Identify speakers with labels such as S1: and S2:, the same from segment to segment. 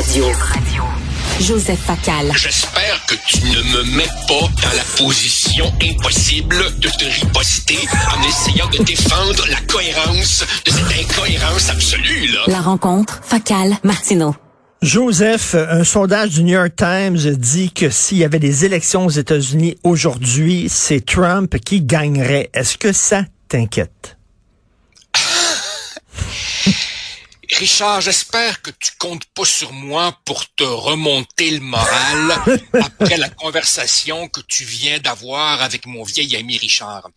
S1: Radio. Joseph Facal.
S2: J'espère que tu ne me mets pas dans la position impossible de te riposter en essayant de défendre la cohérence de cette incohérence absolue, là.
S1: La rencontre, Facal, Martineau.
S3: Joseph, un sondage du New York Times dit que s'il y avait des élections aux États-Unis aujourd'hui, c'est Trump qui gagnerait. Est-ce que ça t'inquiète?
S2: Richard, j'espère que tu comptes pas sur moi pour te remonter le moral après la conversation que tu viens d'avoir avec mon vieil ami Richard.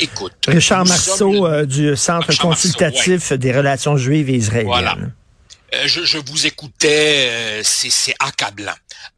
S2: Écoute.
S3: Richard Marceau euh, du Centre
S2: Richard
S3: consultatif
S2: Marceau, ouais.
S3: des relations juives et israéliennes.
S2: Voilà. Euh, je, je, vous écoutais, euh, c'est accablant.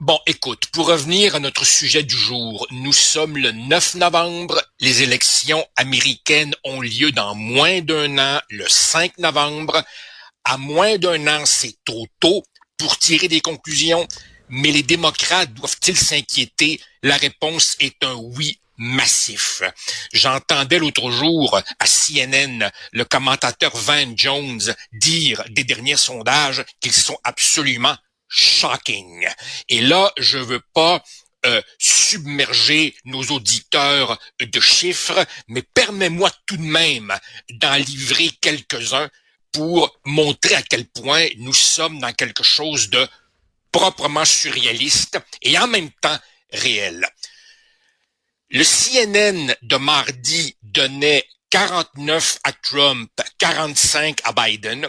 S2: Bon, écoute, pour revenir à notre sujet du jour, nous sommes le 9 novembre, les élections américaines ont lieu dans moins d'un an, le 5 novembre. À moins d'un an, c'est trop tôt pour tirer des conclusions, mais les démocrates doivent-ils s'inquiéter? La réponse est un oui massif. J'entendais l'autre jour à CNN le commentateur Van Jones dire des derniers sondages qu'ils sont absolument shocking. Et là, je veux pas euh, submerger nos auditeurs de chiffres, mais permets-moi tout de même d'en livrer quelques-uns pour montrer à quel point nous sommes dans quelque chose de proprement surréaliste et en même temps réel. Le CNN de mardi donnait 49 à Trump, 45 à Biden.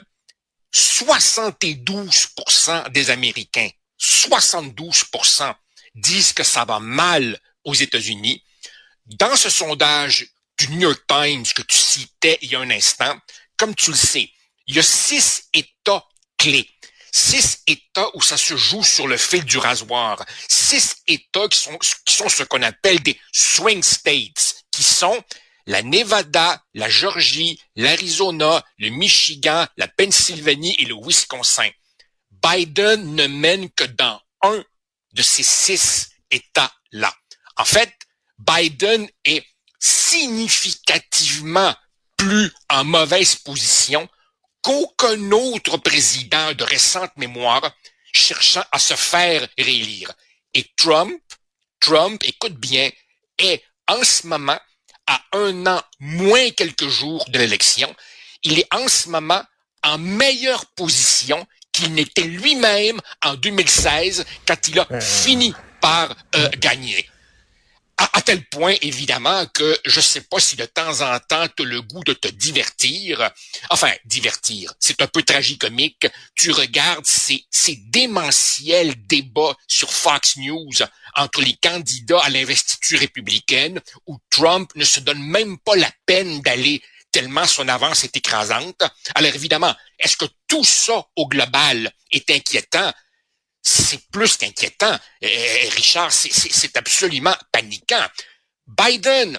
S2: 72% des Américains, 72% disent que ça va mal aux États-Unis. Dans ce sondage du New York Times que tu citais il y a un instant, comme tu le sais, il y a six États clés. Six États où ça se joue sur le fil du rasoir. Six États qui sont, ce qu'on appelle des swing states, qui sont la Nevada, la Georgie, l'Arizona, le Michigan, la Pennsylvanie et le Wisconsin. Biden ne mène que dans un de ces six États-là. En fait, Biden est significativement plus en mauvaise position qu'aucun autre président de récente mémoire cherchant à se faire réélire. Et Trump, Trump, écoute bien, est en ce moment à un an moins quelques jours de l'élection. Il est en ce moment en meilleure position qu'il n'était lui-même en 2016 quand il a fini par euh, gagner. À, tel point, évidemment, que je sais pas si de temps en temps tu as le goût de te divertir. Enfin, divertir, c'est un peu tragicomique. Tu regardes ces, ces démentiels débats sur Fox News entre les candidats à l'investiture républicaine où Trump ne se donne même pas la peine d'aller tellement son avance est écrasante. Alors évidemment, est-ce que tout ça au global est inquiétant? C'est plus qu'inquiétant. Euh, Richard, c'est absolument paniquant. Biden,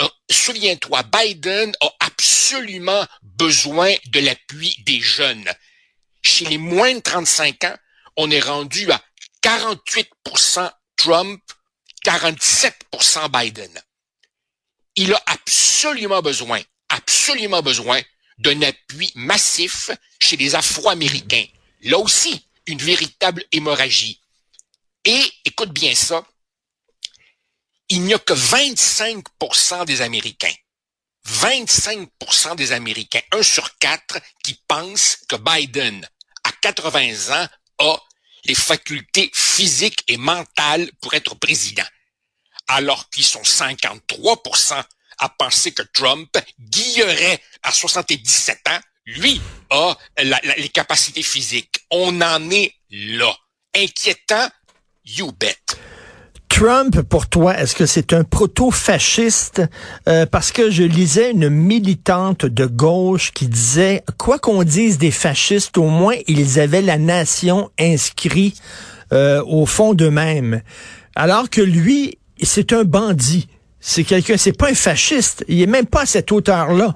S2: euh, souviens-toi, Biden a absolument besoin de l'appui des jeunes. Chez les moins de 35 ans, on est rendu à 48% Trump, 47% Biden. Il a absolument besoin, absolument besoin d'un appui massif chez les Afro-Américains. Là aussi, une véritable hémorragie. Et, écoute bien ça, il n'y a que 25% des Américains, 25% des Américains, un sur quatre, qui pensent que Biden, à 80 ans, a les facultés physiques et mentales pour être président, alors qu'ils sont 53% à penser que Trump guillerait à 77 ans lui a les capacités physiques. On en est là. Inquiétant, you bet.
S3: Trump, pour toi, est-ce que c'est un proto-fasciste? Euh, parce que je lisais une militante de gauche qui disait, quoi qu'on dise des fascistes, au moins ils avaient la nation inscrit euh, au fond d'eux-mêmes. Alors que lui, c'est un bandit. C'est quelqu'un, c'est pas un fasciste. Il est même pas à cette hauteur-là.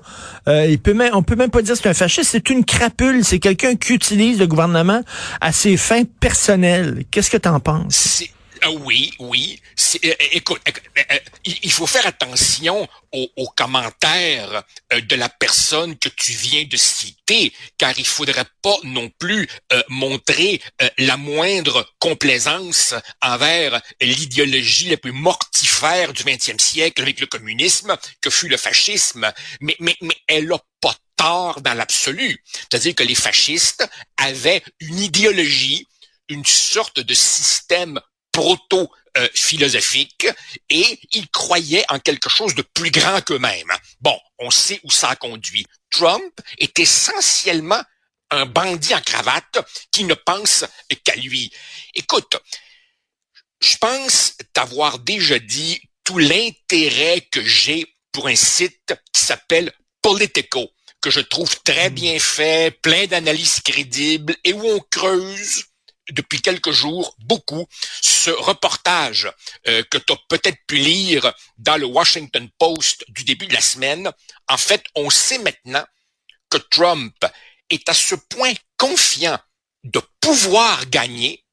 S3: Euh, peut même, on peut même pas dire que c'est un fasciste. C'est une crapule. C'est quelqu'un qui utilise le gouvernement à ses fins personnelles. Qu'est-ce que t'en penses?
S2: Euh, oui, oui. Euh, écoute, euh, il faut faire attention aux, commentaires de la personne que tu viens de citer, car il faudrait pas non plus montrer la moindre complaisance envers l'idéologie la plus mortifère du XXe siècle avec le communisme, que fut le fascisme. Mais, mais, mais elle a pas tort dans l'absolu. C'est-à-dire que les fascistes avaient une idéologie une sorte de système proto-philosophique et ils croyaient en quelque chose de plus grand qu'eux-mêmes. Bon, on sait où ça a conduit. Trump est essentiellement un bandit en cravate qui ne pense qu'à lui. Écoute, je pense t'avoir déjà dit tout l'intérêt que j'ai pour un site qui s'appelle Politico, que je trouve très hmm. bien fait, plein d'analyses crédibles et où on creuse depuis quelques jours beaucoup ce reportage euh, que tu as peut-être pu lire dans le Washington Post du début de la semaine. En fait, on sait maintenant que Trump est à ce point confiant de pouvoir gagner,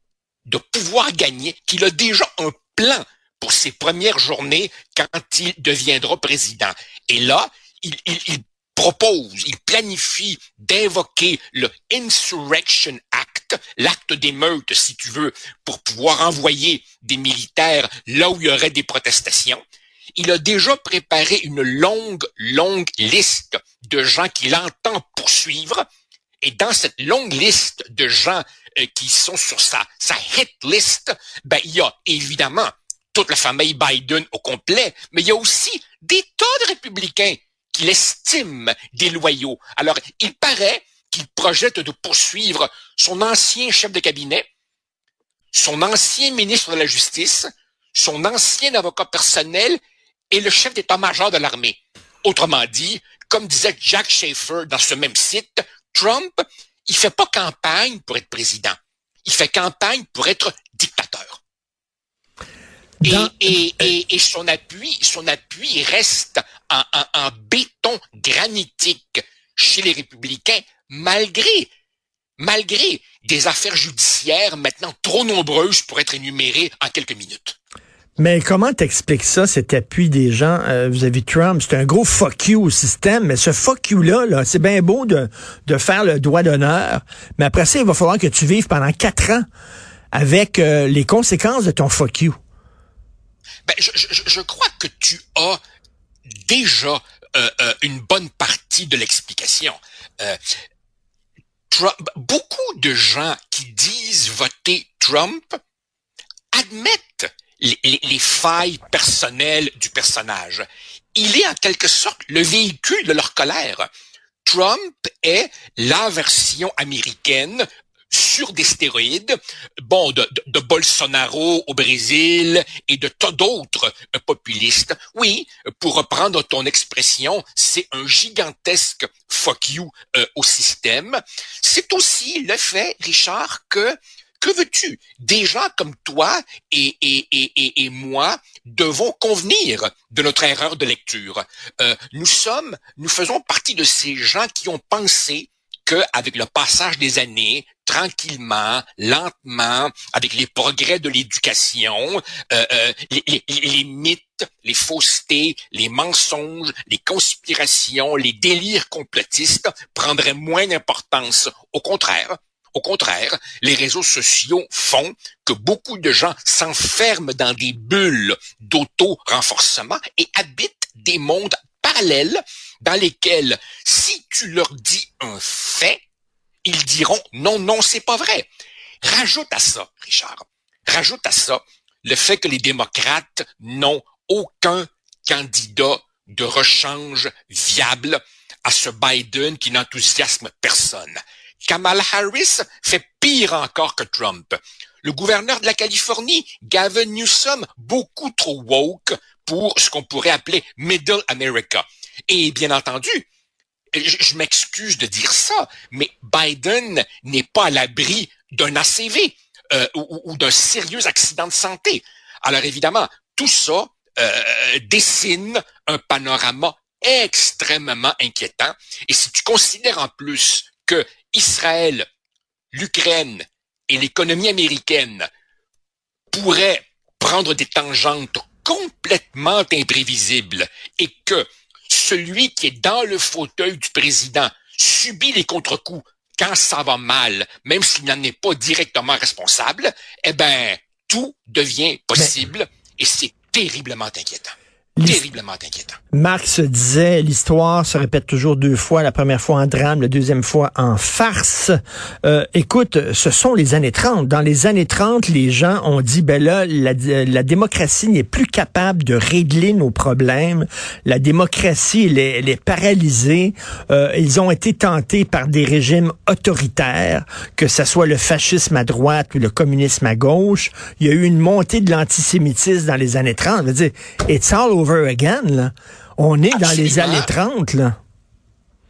S2: de pouvoir gagner, qu'il a déjà un plan pour ses premières journées quand il deviendra président. Et là, il, il, il propose, il planifie d'invoquer le Insurrection Act, l'acte d'émeute, si tu veux, pour pouvoir envoyer des militaires là où il y aurait des protestations. Il a déjà préparé une longue, longue liste de gens qu'il entend poursuivre. Et dans cette longue liste de gens euh, qui sont sur sa, sa hit list, ben, il y a évidemment toute la famille Biden au complet, mais il y a aussi des tas de républicains qu'il estime déloyaux. Alors, il paraît qu'il projette de poursuivre son ancien chef de cabinet, son ancien ministre de la Justice, son ancien avocat personnel et le chef d'état-major de l'armée. Autrement dit, comme disait Jack Schaefer dans ce même site, Trump, il fait pas campagne pour être président. Il fait campagne pour être dictateur. Et, et, et, son appui, son appui reste en, en, béton granitique chez les républicains, malgré, malgré des affaires judiciaires maintenant trop nombreuses pour être énumérées en quelques minutes.
S3: Mais comment t'expliques ça, cet appui des gens euh, vis-à-vis de Trump? C'est un gros fuck you au système, mais ce fuck you-là, -là, c'est bien beau de, de faire le droit d'honneur, mais après ça, il va falloir que tu vives pendant quatre ans avec euh, les conséquences de ton fuck you.
S2: Ben, je, je, je, crois que tu as déjà euh, euh, une bonne partie de l'explication. Euh, beaucoup de gens qui disent voter Trump admettent les, les, les, failles personnelles du personnage. Il est en quelque sorte le véhicule de leur colère. Trump est la version américaine sur des stéroïdes, bon, de, de, Bolsonaro au Brésil et de tas d'autres euh, populistes. Oui, pour reprendre ton expression, c'est un gigantesque fuck you euh, au système. C'est aussi le fait, Richard, que que veux-tu? Des gens comme toi et, et, et, et, moi devons convenir de notre erreur de lecture. Euh, nous sommes, nous faisons partie de ces gens qui ont pensé qu'avec le passage des années, tranquillement, lentement, avec les progrès de l'éducation, euh, euh, les, les, mythes, les faussetés, les mensonges, les conspirations, les délires complotistes prendraient moins d'importance. Au contraire, au contraire, les réseaux sociaux font que beaucoup de gens s'enferment dans des bulles d'auto-renforcement et habitent des mondes parallèles dans lesquels, si tu leur dis un fait, ils diront non, non, c'est pas vrai. Rajoute à ça, Richard, rajoute à ça le fait que les démocrates n'ont aucun candidat de rechange viable à ce Biden qui n'enthousiasme personne. Kamala Harris fait pire encore que Trump. Le gouverneur de la Californie, Gavin Newsom, beaucoup trop woke pour ce qu'on pourrait appeler Middle America. Et bien entendu, je, m'excuse de dire ça, mais Biden n'est pas à l'abri d'un ACV euh, ou, d'un sérieux accident de santé. Alors évidemment, tout ça euh, dessine un panorama extrêmement inquiétant. Et si tu considères en plus que Israël, l'Ukraine et l'économie américaine pourraient prendre des tangentes complètement imprévisibles et que celui qui est dans le fauteuil du président subit les contre-coups quand ça va mal, même s'il n'en est pas directement responsable, eh ben, tout devient possible et c'est terriblement inquiétant. Terriblement inquiétant.
S3: Marx disait l'histoire se répète toujours deux fois, la première fois en drame, la deuxième fois en farce. Euh, écoute, ce sont les années 30. Dans les années 30, les gens ont dit ben là, la, la démocratie n'est plus capable de régler nos problèmes. La démocratie, elle est, elle est paralysée. Euh, ils ont été tentés par des régimes autoritaires, que ce soit le fascisme à droite ou le communisme à gauche. Il y a eu une montée de l'antisémitisme dans les années 30. Je veux dire, it's all over again. Là. On est dans les années 30, là.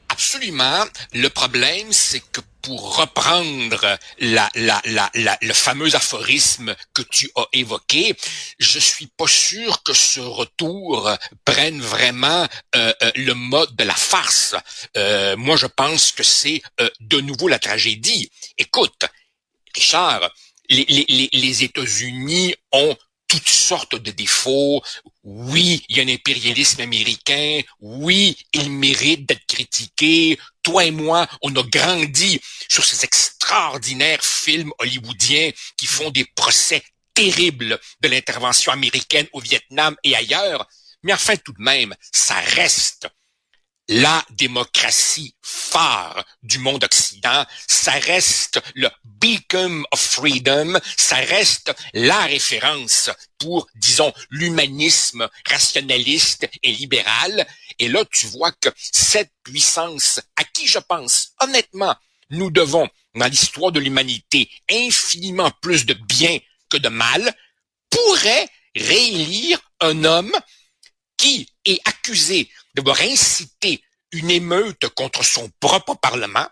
S2: Absolument. Le problème, c'est que pour reprendre la, la, la, la, le fameux aphorisme que tu as évoqué, je suis pas sûr que ce retour prenne vraiment euh, euh, le mode de la farce. Euh, moi, je pense que c'est euh, de nouveau la tragédie. Écoute, Richard, les, les, les États-Unis ont toutes sortes de défauts. Oui, il y a un impérialisme américain. Oui, il mérite d'être critiqué. Toi et moi, on a grandi sur ces extraordinaires films hollywoodiens qui font des procès terribles de l'intervention américaine au Vietnam et ailleurs. Mais enfin, tout de même, ça reste la démocratie phare du monde occident, ça reste le beacon of freedom, ça reste la référence pour, disons, l'humanisme rationaliste et libéral. Et là, tu vois que cette puissance, à qui je pense, honnêtement, nous devons, dans l'histoire de l'humanité, infiniment plus de bien que de mal, pourrait réélire un homme qui est accusé d'avoir incité une émeute contre son propre Parlement,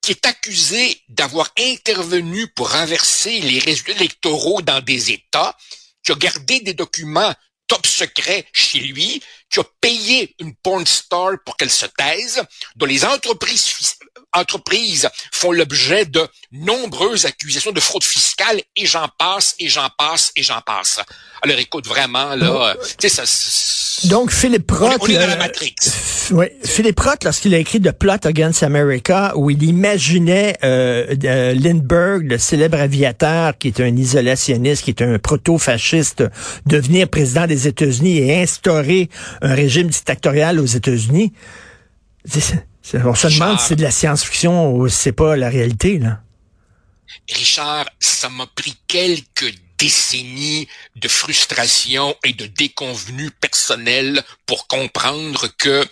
S2: qui est accusé d'avoir intervenu pour renverser les résultats électoraux dans des États, qui a gardé des documents top secrets chez lui, qui a payé une porn star pour qu'elle se taise, dont les entreprises, entreprises font l'objet de nombreuses accusations de fraude fiscale, et j'en passe, et j'en passe, et j'en passe. Alors écoute, vraiment, là, tu sais, ça...
S3: Donc, Philippe Roth...
S2: On est, dans la Matrix.
S3: Oui, Philippe Roth, lorsqu'il a écrit The Plot Against America, où il imaginait euh, euh, Lindbergh, le célèbre aviateur, qui est un isolationniste, qui est un proto-fasciste, devenir président des États-Unis et instaurer un régime dictatorial aux États-Unis. On se demande si c'est de la science-fiction ou si c'est pas la réalité, là.
S2: Richard, ça m'a pris quelques décennies de frustration et de déconvenus personnels pour comprendre que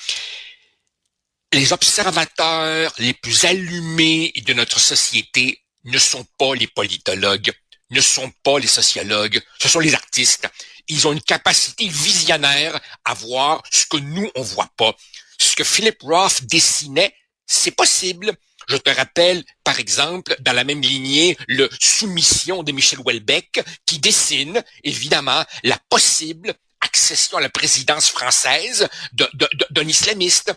S2: les observateurs les plus allumés de notre société ne sont pas les politologues, ne sont pas les sociologues, ce sont les artistes. Ils ont une capacité visionnaire à voir ce que nous, on voit pas. Ce que Philip Roth dessinait, c'est possible, je te rappelle, par exemple, dans la même lignée, le Soumission de Michel Houellebecq, qui dessine, évidemment, la possible accession à la présidence française d'un islamiste.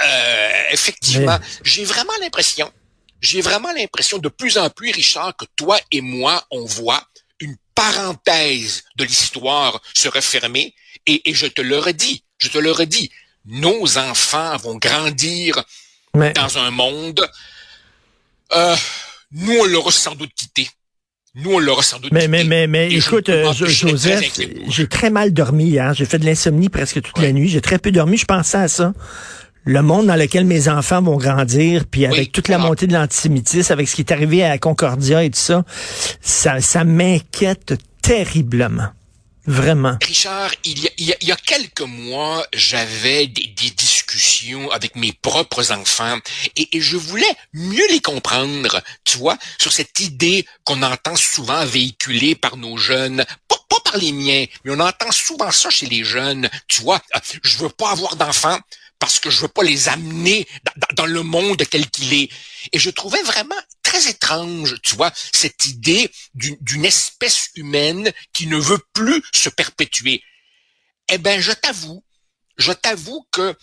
S2: Euh, effectivement, j'ai vraiment l'impression, j'ai vraiment l'impression de plus en plus, Richard, que toi et moi, on voit une parenthèse de l'histoire se refermer. Et, et je te le redis, je te le redis, nos enfants vont grandir dans un monde euh, nous, on l'aura sans doute quitté. Nous, on l'aura sans doute
S3: mais,
S2: quitté.
S3: Mais, mais, mais, écoute, euh, Joseph, j'ai très mal dormi hier. J'ai fait de l'insomnie presque toute la nuit. J'ai très peu dormi. Je pensais à ça. Le monde dans lequel mes enfants vont grandir, puis avec toute la montée de l'antisémitisme, avec ce qui est arrivé à Concordia et tout ça, ça, ça m'inquiète terriblement. Vraiment.
S2: Richard, il y a, quelques mois, j'avais des, discussions avec mes propres enfants et, je voulais mieux les comprendre, tu vois, sur cette idée qu'on entend souvent véhiculée par nos jeunes, pas, par les miens, mais on entend souvent ça chez les jeunes, tu vois, je veux pas avoir d'enfants parce que je veux pas les amener dans, dans le monde tel qu'il est. Et je trouvais vraiment très étrange, tu vois, cette idée d'une espèce humaine qui ne veut plus se perpétuer. Eh ben, je t'avoue, je t'avoue que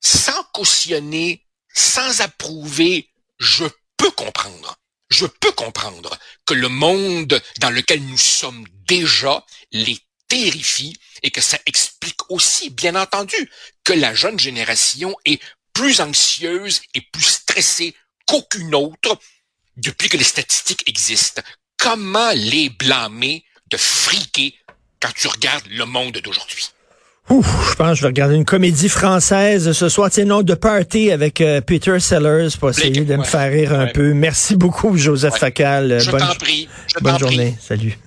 S2: sans cautionner, sans approuver, je peux comprendre. je peux comprendre que le monde dans lequel nous sommes déjà les terrifie et que ça explique aussi, bien entendu, que la jeune génération est plus anxieuse et plus stressée qu'aucune autre depuis que les statistiques existent. Comment les blâmer de friquer quand tu regardes le monde d'aujourd'hui?
S3: Ouf, je pense que je vais regarder une comédie française ce soir. Tiens, nom de Party avec euh, Peter Sellers pour essayer de me faire rire un peu. Merci beaucoup, Joseph Facal.
S2: Je
S3: bonne,
S2: t'en prie.
S3: bonne journée. Salut.